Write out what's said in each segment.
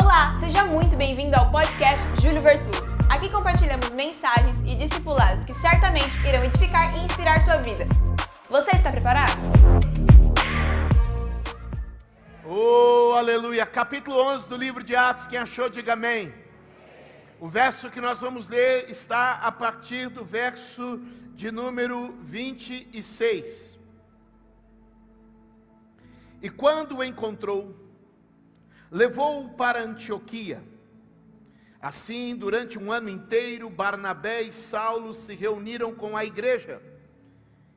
Olá, seja muito bem-vindo ao podcast Júlio Vertu. Aqui compartilhamos mensagens e discipulados que certamente irão edificar e inspirar sua vida. Você está preparado? Oh, aleluia! Capítulo 11 do livro de Atos, quem achou, diga amém. O verso que nós vamos ler está a partir do verso de número 26. E quando o encontrou, levou-o para Antioquia. Assim, durante um ano inteiro, Barnabé e Saulo se reuniram com a igreja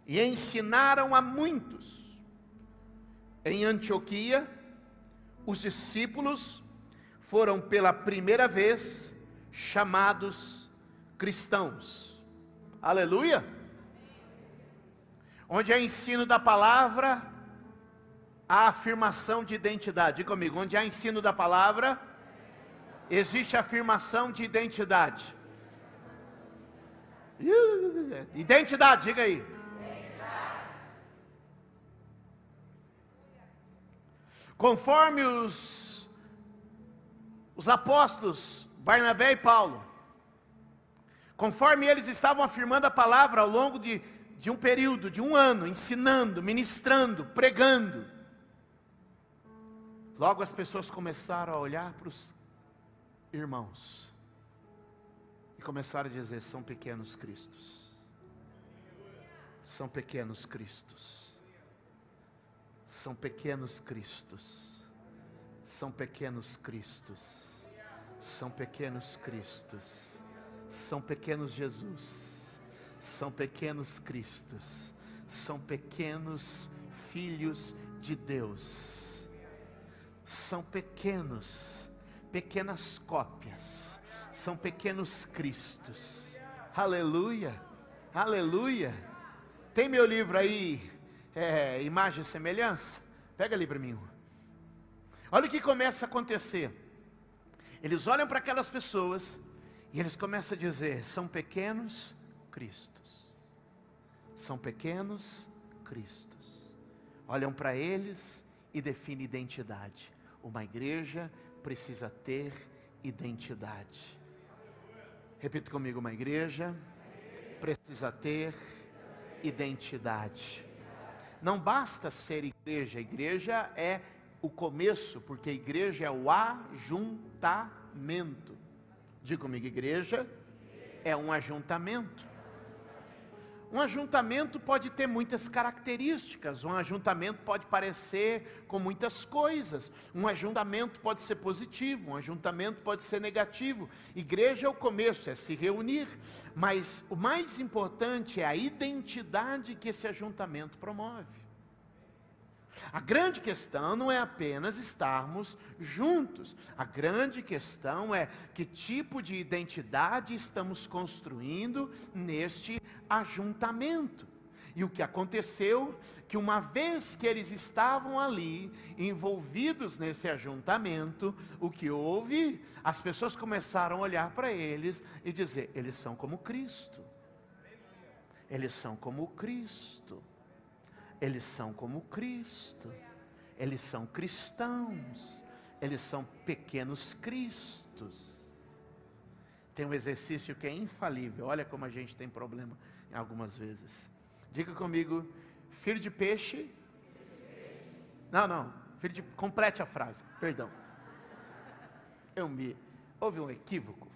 e ensinaram a muitos. Em Antioquia, os discípulos foram pela primeira vez chamados cristãos. Aleluia! Onde é ensino da palavra, a afirmação de identidade. Diga comigo, onde há ensino da palavra, existe afirmação de identidade. Identidade, diga aí. Conforme os, os apóstolos Barnabé e Paulo, conforme eles estavam afirmando a palavra ao longo de, de um período, de um ano, ensinando, ministrando, pregando, Logo as pessoas começaram a olhar para os irmãos e começaram a dizer: são pequenos cristos. São pequenos cristos. São pequenos cristos. São pequenos cristos. São pequenos cristos. São pequenos Jesus. São pequenos cristos. São pequenos filhos de Deus são pequenos, pequenas cópias, são pequenos cristos. Aleluia, aleluia. Tem meu livro aí, é, Imagem e Semelhança? Pega ali para mim. Olha o que começa a acontecer. Eles olham para aquelas pessoas e eles começam a dizer: são pequenos cristos. São pequenos cristos. Olham para eles e definem identidade. Uma igreja precisa ter identidade. Repita comigo: uma igreja precisa ter identidade. Não basta ser igreja, a igreja é o começo, porque a igreja é o ajuntamento. Diga comigo: igreja é um ajuntamento. Um ajuntamento pode ter muitas características, um ajuntamento pode parecer com muitas coisas, um ajuntamento pode ser positivo, um ajuntamento pode ser negativo. Igreja é o começo, é se reunir, mas o mais importante é a identidade que esse ajuntamento promove. A grande questão não é apenas estarmos juntos, a grande questão é que tipo de identidade estamos construindo neste ajuntamento. E o que aconteceu, que uma vez que eles estavam ali, envolvidos nesse ajuntamento, o que houve? As pessoas começaram a olhar para eles e dizer: eles são como Cristo. Eles são como Cristo. Eles são como Cristo. Eles são cristãos. Eles são pequenos cristos. Tem um exercício que é infalível. Olha como a gente tem problema algumas vezes. Diga comigo, filho de peixe. Não, não. Filho de. Complete a frase, perdão. Eu me. Houve um equívoco.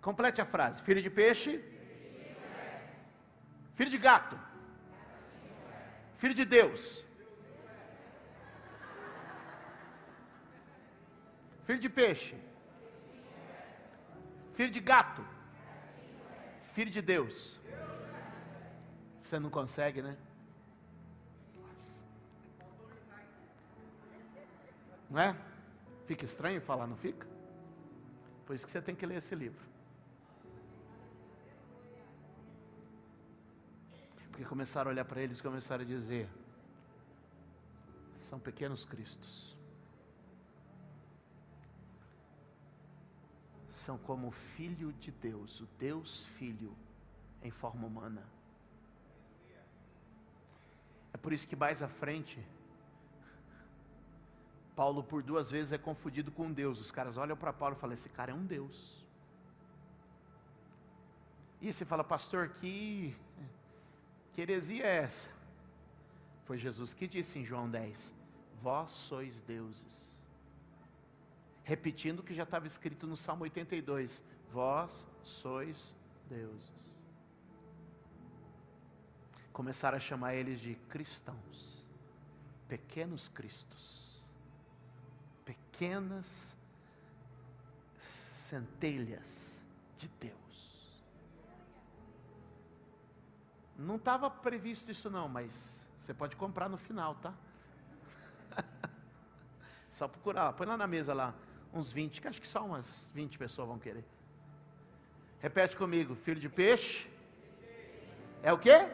Complete a frase. Filho de peixe. Filho de gato. Filho de Deus. Filho de peixe. Filho de gato. Filho de Deus. Você não consegue, né? Não é? Fica estranho falar, não fica? Por isso que você tem que ler esse livro. Porque começaram a olhar para eles e começaram a dizer: são pequenos cristos. São como o Filho de Deus, o Deus Filho em forma humana. É por isso que mais à frente, Paulo por duas vezes é confundido com Deus. Os caras olham para Paulo e falam: esse cara é um Deus. E você fala, pastor, que, que heresia é essa? Foi Jesus que disse em João 10: Vós sois deuses. Repetindo o que já estava escrito no Salmo 82: Vós sois deuses. Começaram a chamar eles de cristãos, pequenos cristos, pequenas centelhas de Deus. Não estava previsto isso não, mas você pode comprar no final, tá? Só procurar, põe lá na mesa lá, uns 20, que acho que só umas 20 pessoas vão querer. Repete comigo, filho de peixe. É o quê?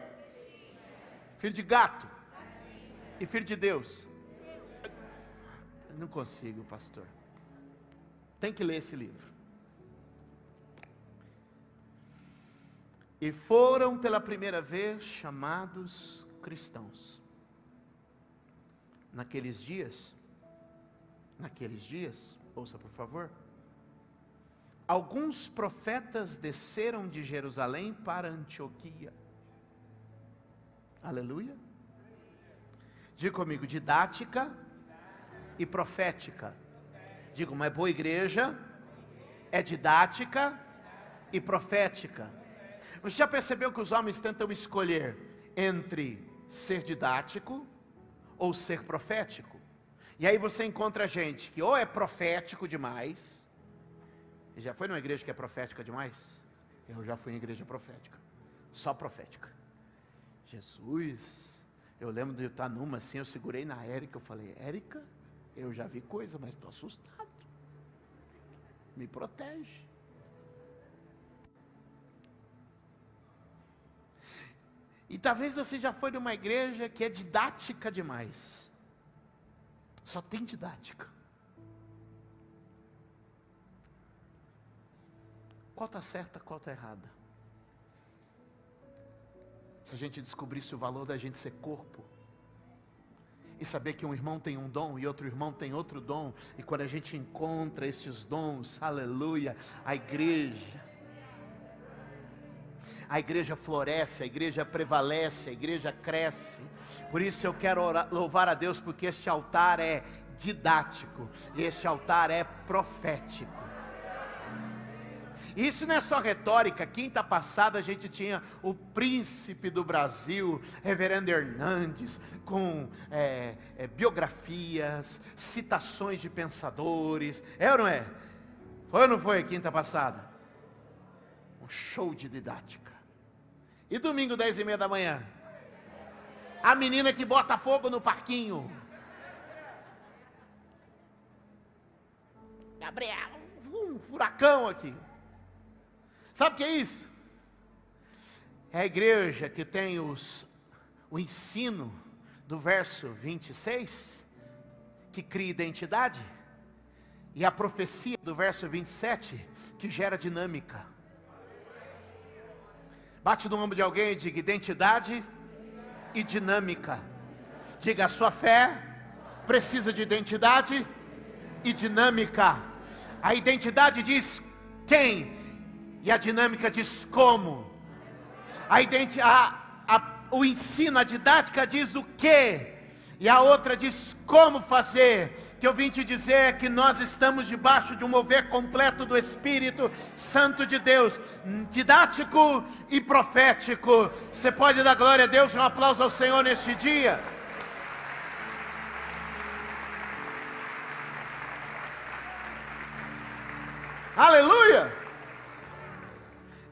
Filho de gato. E filho de Deus. não consigo, pastor. Tem que ler esse livro. E foram pela primeira vez chamados cristãos. Naqueles dias, naqueles dias, ouça por favor, alguns profetas desceram de Jerusalém para Antioquia. Aleluia. Diga comigo, didática e profética. Diga, uma boa igreja é didática e profética. Você já percebeu que os homens tentam escolher entre ser didático ou ser profético? E aí você encontra gente que ou é profético demais, já foi numa igreja que é profética demais? Eu já fui em igreja profética, só profética. Jesus, eu lembro de estar numa assim, eu segurei na Érica, eu falei, Érica, eu já vi coisa, mas estou assustado. Me protege. E talvez você já foi numa igreja que é didática demais. Só tem didática. Qual está certa, qual está errada? Se a gente descobrisse o valor da gente ser corpo, e saber que um irmão tem um dom e outro irmão tem outro dom, e quando a gente encontra esses dons, aleluia, a igreja a igreja floresce, a igreja prevalece, a igreja cresce. Por isso eu quero orar, louvar a Deus, porque este altar é didático, este altar é profético. Isso não é só retórica. Quinta passada a gente tinha o príncipe do Brasil, Reverendo Hernandes, com é, é, biografias, citações de pensadores. É ou não é? Foi ou não foi quinta passada? Um show de didática. E domingo, dez e meia da manhã? A menina que bota fogo no parquinho. Gabriel, um furacão aqui. Sabe o que é isso? É a igreja que tem os, o ensino do verso 26, que cria identidade, e a profecia do verso 27, que gera dinâmica. Bate no ombro de alguém e diga identidade e dinâmica. Diga a sua fé precisa de identidade e dinâmica. A identidade diz quem e a dinâmica diz como. A, a, a o ensino, a didática diz o que e a outra diz como fazer. Que eu vim te dizer que nós estamos debaixo de um mover completo do Espírito Santo de Deus, didático e profético. Você pode dar glória a Deus, um aplauso ao Senhor neste dia. Aleluia!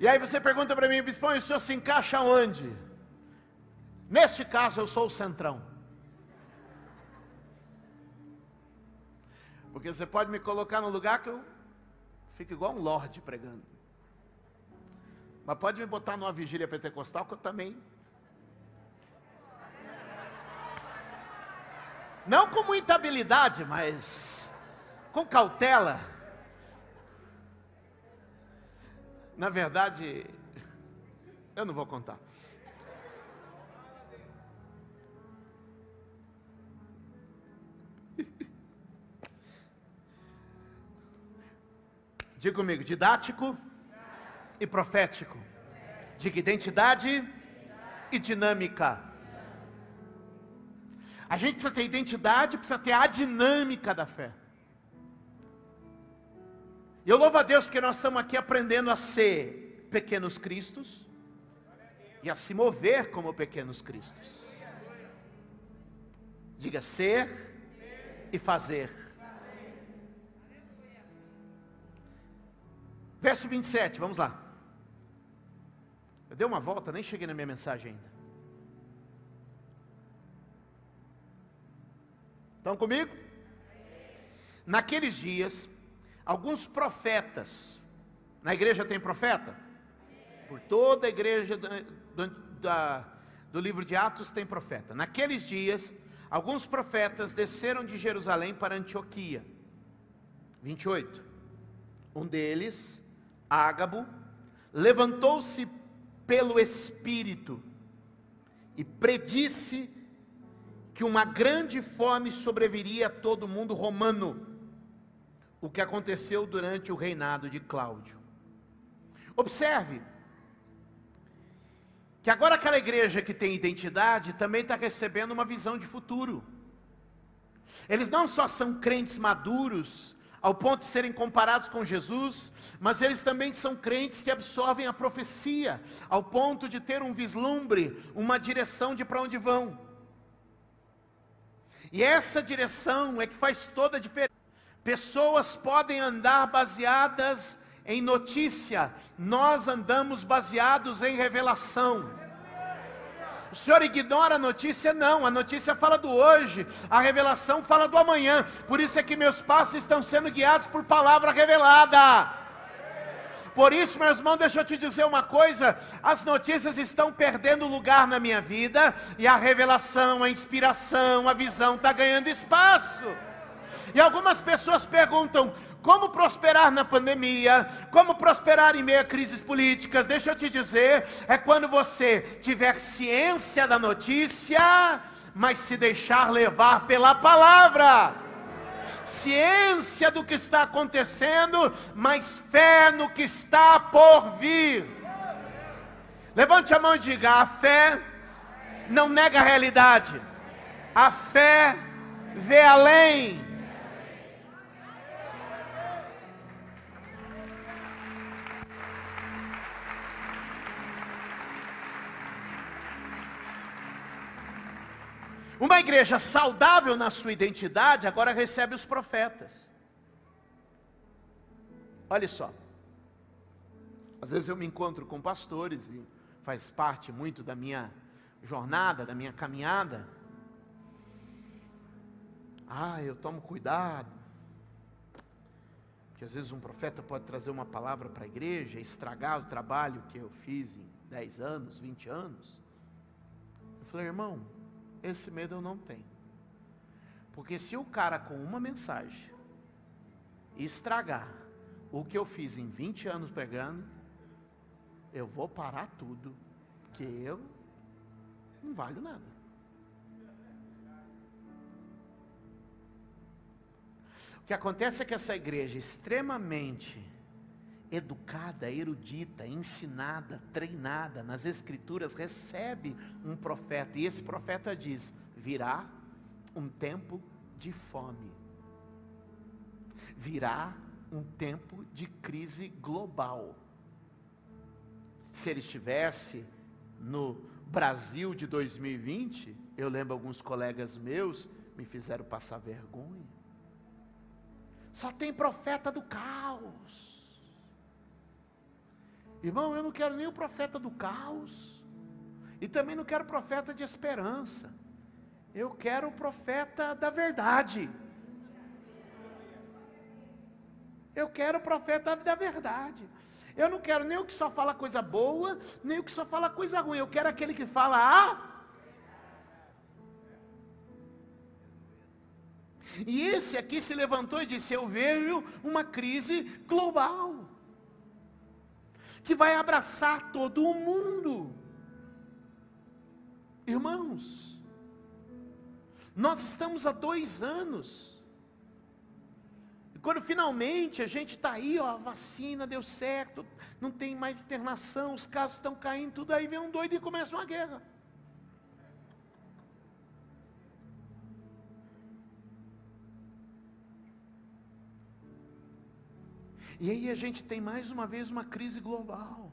E aí você pergunta para mim, Bispão, o senhor se encaixa onde? Neste caso eu sou o centrão. Porque você pode me colocar no lugar que eu fico igual um lorde pregando. Mas pode me botar numa vigília pentecostal que eu também. Não com muita habilidade, mas com cautela. Na verdade, eu não vou contar. Diga comigo, didático e profético. Diga identidade e dinâmica. A gente precisa ter identidade, precisa ter a dinâmica da fé. E eu louvo a Deus porque nós estamos aqui aprendendo a ser pequenos cristos e a se mover como pequenos cristos. Diga ser e fazer. Verso 27, vamos lá. Eu dei uma volta, nem cheguei na minha mensagem ainda. Estão comigo? Naqueles dias, alguns profetas, na igreja tem profeta? Por toda a igreja do, da, do livro de Atos tem profeta. Naqueles dias, alguns profetas desceram de Jerusalém para Antioquia. 28. Um deles, Ágabo, levantou-se pelo Espírito e predisse que uma grande fome sobreviria a todo mundo romano, o que aconteceu durante o reinado de Cláudio. Observe que agora aquela igreja que tem identidade também está recebendo uma visão de futuro. Eles não só são crentes maduros, ao ponto de serem comparados com Jesus, mas eles também são crentes que absorvem a profecia, ao ponto de ter um vislumbre, uma direção de para onde vão. E essa direção é que faz toda a diferença. Pessoas podem andar baseadas em notícia, nós andamos baseados em revelação. O Senhor ignora a notícia? Não, a notícia fala do hoje, a revelação fala do amanhã. Por isso é que meus passos estão sendo guiados por palavra revelada. Por isso, meu irmão, deixa eu te dizer uma coisa: as notícias estão perdendo lugar na minha vida, e a revelação, a inspiração, a visão está ganhando espaço. E algumas pessoas perguntam: como prosperar na pandemia? Como prosperar em meio a crises políticas? Deixa eu te dizer: é quando você tiver ciência da notícia, mas se deixar levar pela palavra ciência do que está acontecendo, mas fé no que está por vir. Levante a mão e diga: a fé não nega a realidade, a fé vê além. Uma igreja saudável na sua identidade agora recebe os profetas. Olha só. Às vezes eu me encontro com pastores e faz parte muito da minha jornada, da minha caminhada. Ah, eu tomo cuidado. Porque às vezes um profeta pode trazer uma palavra para a igreja, estragar o trabalho que eu fiz em 10 anos, 20 anos. Eu falei, irmão, esse medo eu não tenho. Porque se o cara com uma mensagem estragar o que eu fiz em 20 anos pregando, eu vou parar tudo, porque eu não valho nada. O que acontece é que essa igreja extremamente educada, erudita, ensinada, treinada nas Escrituras, recebe um profeta, e esse profeta diz: virá um tempo de fome, virá um tempo de crise global. Se ele estivesse no Brasil de 2020, eu lembro alguns colegas meus me fizeram passar vergonha. Só tem profeta do caos. Irmão, eu não quero nem o profeta do caos, e também não quero profeta de esperança, eu quero o profeta da verdade. Eu quero o profeta da verdade. Eu não quero nem o que só fala coisa boa, nem o que só fala coisa ruim. Eu quero aquele que fala a. E esse aqui se levantou e disse: Eu vejo uma crise global que vai abraçar todo o mundo. Irmãos, nós estamos há dois anos quando finalmente a gente está aí, ó, a vacina deu certo, não tem mais internação, os casos estão caindo, tudo aí vem um doido e começa uma guerra. E aí a gente tem mais uma vez uma crise global.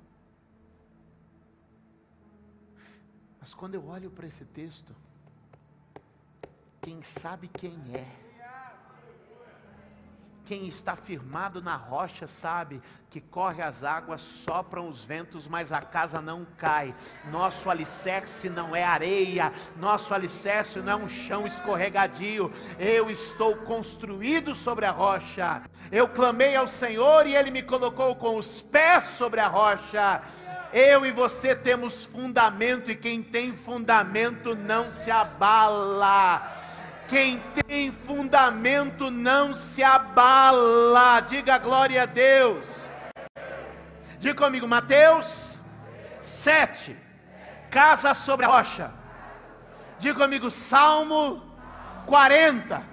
Mas quando eu olho para esse texto, quem sabe quem é, quem está firmado na rocha sabe que corre as águas, sopram os ventos, mas a casa não cai. Nosso alicerce não é areia, nosso alicerce não é um chão escorregadio. Eu estou construído sobre a rocha. Eu clamei ao Senhor e ele me colocou com os pés sobre a rocha. Eu e você temos fundamento, e quem tem fundamento não se abala. Quem tem fundamento não se abala. Diga glória a Deus. Diga comigo, Mateus 7. Casa sobre a rocha. Diga comigo, Salmo 40.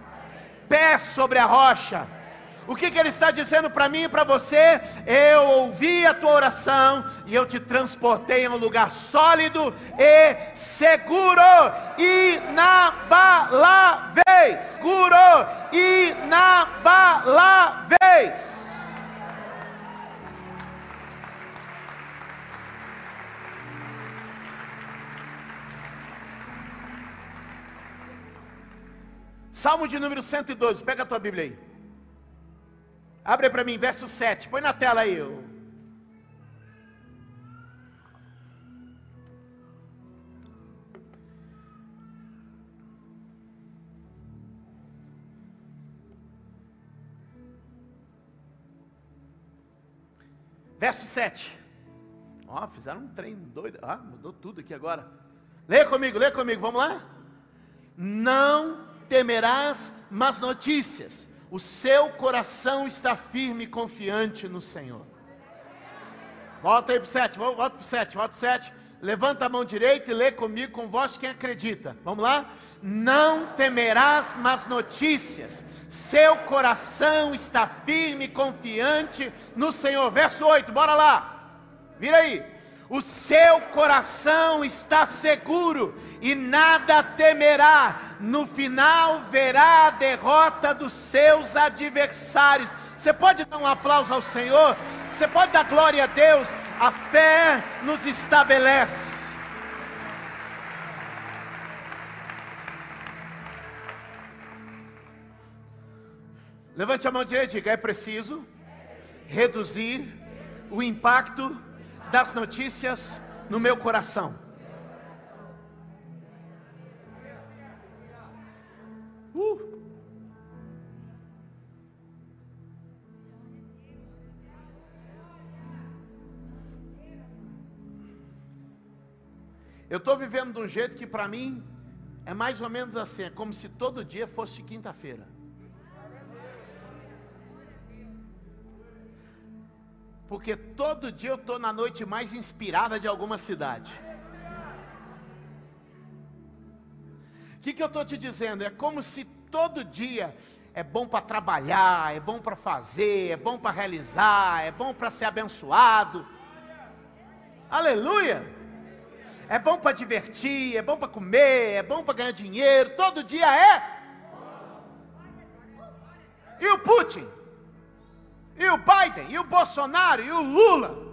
Pé sobre a rocha. O que, que ele está dizendo para mim e para você? Eu ouvi a tua oração e eu te transportei a um lugar sólido e seguro, inabaláveis. Seguro, inabaláveis. Salmo de número 112, pega a tua Bíblia aí. Abre para mim, verso 7. Põe na tela aí. Verso 7. Ó, fizeram um trem doido. Ah, mudou tudo aqui agora. Lê comigo, lê comigo, vamos lá? Não temerás más notícias o seu coração está firme e confiante no Senhor. Volta aí para o 7, volta para o 7, volta para o 7. Levanta a mão direita e lê comigo com voz quem acredita. Vamos lá? Não temerás más notícias, seu coração está firme e confiante no Senhor. Verso 8, bora lá. Vira aí o seu coração está seguro e nada temerá. No final verá a derrota dos seus adversários. Você pode dar um aplauso ao Senhor? Você pode dar glória a Deus? A fé nos estabelece. Levante a mão direita e diga: é preciso reduzir o impacto das notícias no meu coração. Uh. Eu estou vivendo de um jeito que para mim é mais ou menos assim, é como se todo dia fosse quinta-feira. Porque todo dia eu estou na noite mais inspirada de alguma cidade. O que, que eu estou te dizendo? É como se todo dia é bom para trabalhar, é bom para fazer, é bom para realizar, é bom para ser abençoado. Aleluia! É bom para divertir, é bom para comer, é bom para ganhar dinheiro, todo dia é. E o Putin? E o Biden, e o Bolsonaro, e o Lula.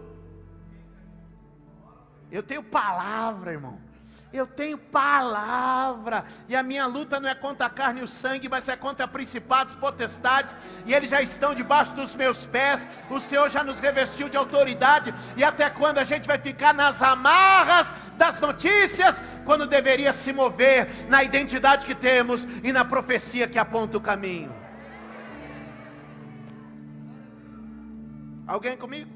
Eu tenho palavra, irmão. Eu tenho palavra, e a minha luta não é contra a carne e o sangue, mas é contra principados, potestades, e eles já estão debaixo dos meus pés. O Senhor já nos revestiu de autoridade, e até quando a gente vai ficar nas amarras das notícias, quando deveria se mover na identidade que temos e na profecia que aponta o caminho? Alguém comigo?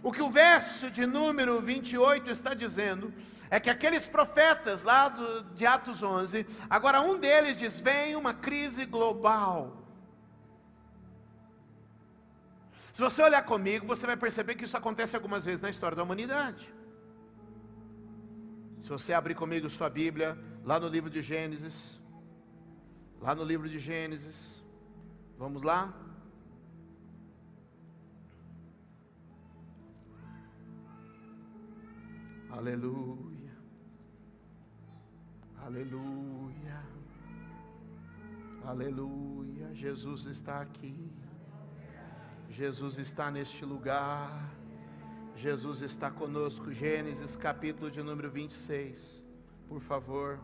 O que o verso de número 28 está dizendo é que aqueles profetas lá do, de Atos 11, agora um deles diz: vem uma crise global. Se você olhar comigo, você vai perceber que isso acontece algumas vezes na história da humanidade. Se você abrir comigo sua Bíblia, lá no livro de Gênesis, lá no livro de Gênesis, Vamos lá? Aleluia. Aleluia. Aleluia. Jesus está aqui. Jesus está neste lugar. Jesus está conosco. Gênesis capítulo de número 26. Por favor.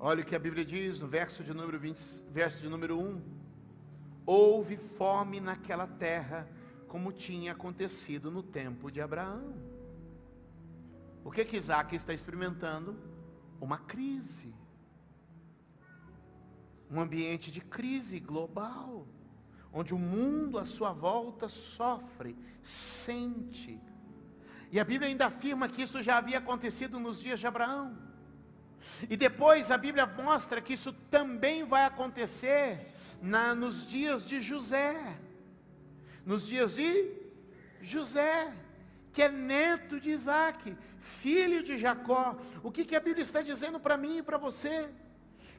Olha o que a Bíblia diz no verso de número 20, verso de número 1. Houve fome naquela terra como tinha acontecido no tempo de Abraão. O que que Isaac está experimentando? Uma crise. Um ambiente de crise global, onde o mundo à sua volta sofre, sente. E a Bíblia ainda afirma que isso já havia acontecido nos dias de Abraão. E depois a Bíblia mostra que isso também vai acontecer na, nos dias de José nos dias de José, que é neto de Isaac, filho de Jacó. O que, que a Bíblia está dizendo para mim e para você?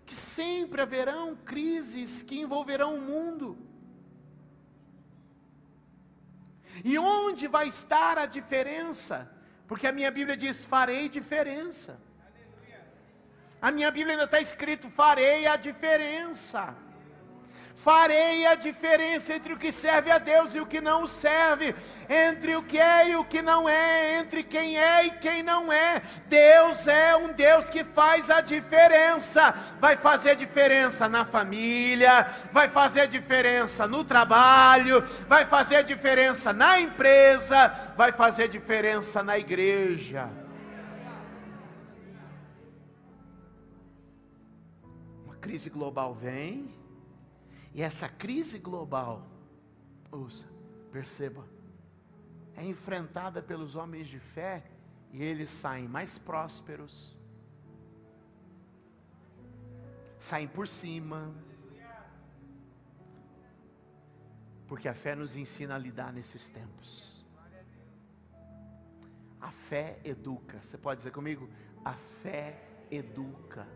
Que sempre haverão crises que envolverão o mundo. E onde vai estar a diferença? Porque a minha Bíblia diz: farei diferença. A minha Bíblia ainda está escrito: farei a diferença farei a diferença entre o que serve a Deus e o que não serve, entre o que é e o que não é, entre quem é e quem não é. Deus é um Deus que faz a diferença, vai fazer diferença na família, vai fazer diferença no trabalho, vai fazer diferença na empresa, vai fazer diferença na igreja. Uma crise global vem e essa crise global, ouça, perceba, é enfrentada pelos homens de fé e eles saem mais prósperos, saem por cima, porque a fé nos ensina a lidar nesses tempos. A fé educa. Você pode dizer comigo? A fé educa.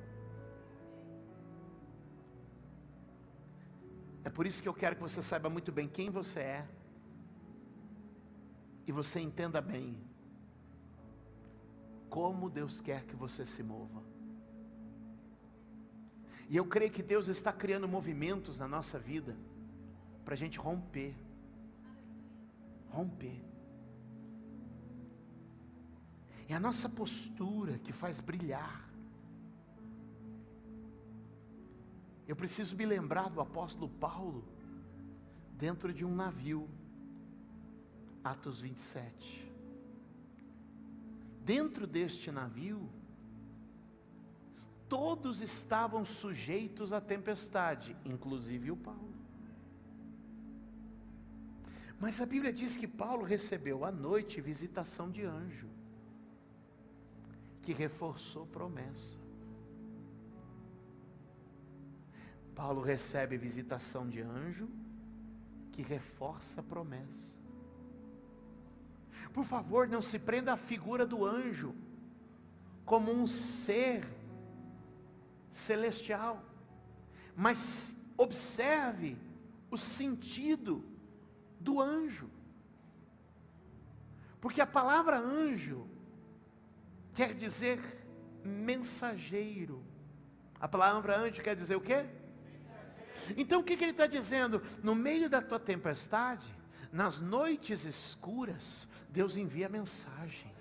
É por isso que eu quero que você saiba muito bem quem você é. E você entenda bem como Deus quer que você se mova. E eu creio que Deus está criando movimentos na nossa vida para a gente romper. Romper. É a nossa postura que faz brilhar. Eu preciso me lembrar do apóstolo Paulo dentro de um navio, Atos 27. Dentro deste navio, todos estavam sujeitos à tempestade, inclusive o Paulo. Mas a Bíblia diz que Paulo recebeu à noite visitação de anjo, que reforçou promessa. Paulo recebe visitação de anjo que reforça a promessa. Por favor, não se prenda à figura do anjo como um ser celestial, mas observe o sentido do anjo. Porque a palavra anjo quer dizer mensageiro. A palavra anjo quer dizer o quê? Então o que, que ele está dizendo? No meio da tua tempestade, nas noites escuras, Deus envia mensagem.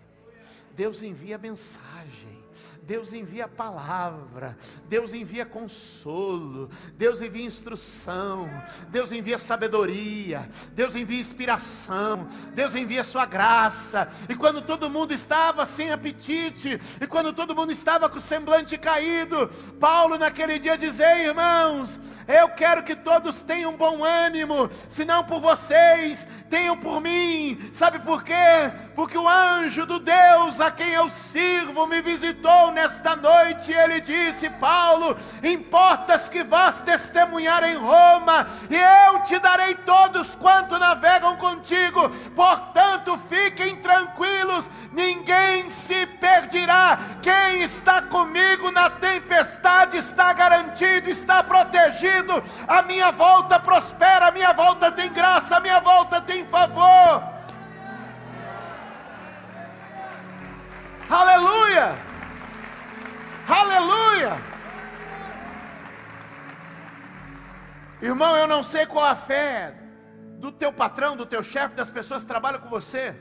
Deus envia mensagem. Deus envia palavra, Deus envia consolo, Deus envia instrução, Deus envia sabedoria, Deus envia inspiração, Deus envia sua graça. E quando todo mundo estava sem apetite, e quando todo mundo estava com o semblante caído, Paulo naquele dia dizia: irmãos, eu quero que todos tenham bom ânimo, se não por vocês, tenham por mim. Sabe por quê? Porque o anjo do Deus a quem eu sirvo me visitou nesta noite, ele disse: Paulo, importas que vás testemunhar em Roma, e eu te darei todos quanto navegam contigo, portanto fiquem tranquilos, ninguém se perderá. Quem está comigo na tempestade está garantido, está protegido. A minha volta prospera, a minha volta tem graça, a minha volta tem favor. Aleluia! Aleluia! Irmão, eu não sei qual a fé do teu patrão, do teu chefe, das pessoas que trabalham com você.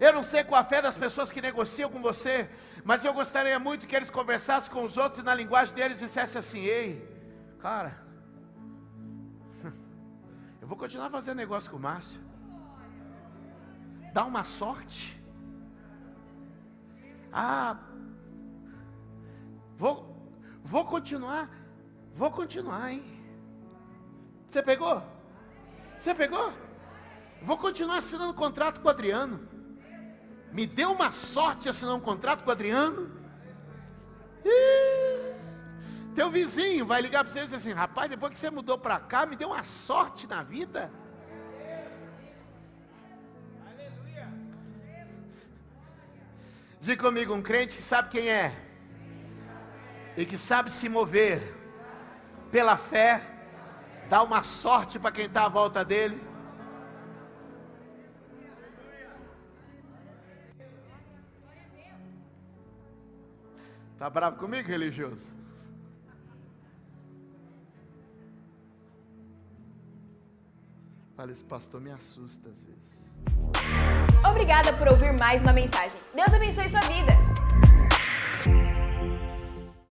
Eu não sei qual a fé das pessoas que negociam com você, mas eu gostaria muito que eles conversassem com os outros e na linguagem deles dissessem assim: Ei, cara, eu vou continuar fazendo negócio com o Márcio. Dá uma sorte. Ah, vou, vou continuar, vou continuar, hein? Você pegou? Você pegou? Vou continuar assinando contrato com o Adriano. Me deu uma sorte assinar um contrato com o Adriano. Ih, teu vizinho vai ligar para você e dizer assim: rapaz, depois que você mudou para cá, me deu uma sorte na vida. Diga comigo, um crente que sabe quem é e que sabe se mover pela fé, dá uma sorte para quem está à volta dele. Está bravo comigo, religioso? Fala, esse pastor me assusta às vezes. Obrigada por ouvir mais uma mensagem. Deus abençoe sua vida.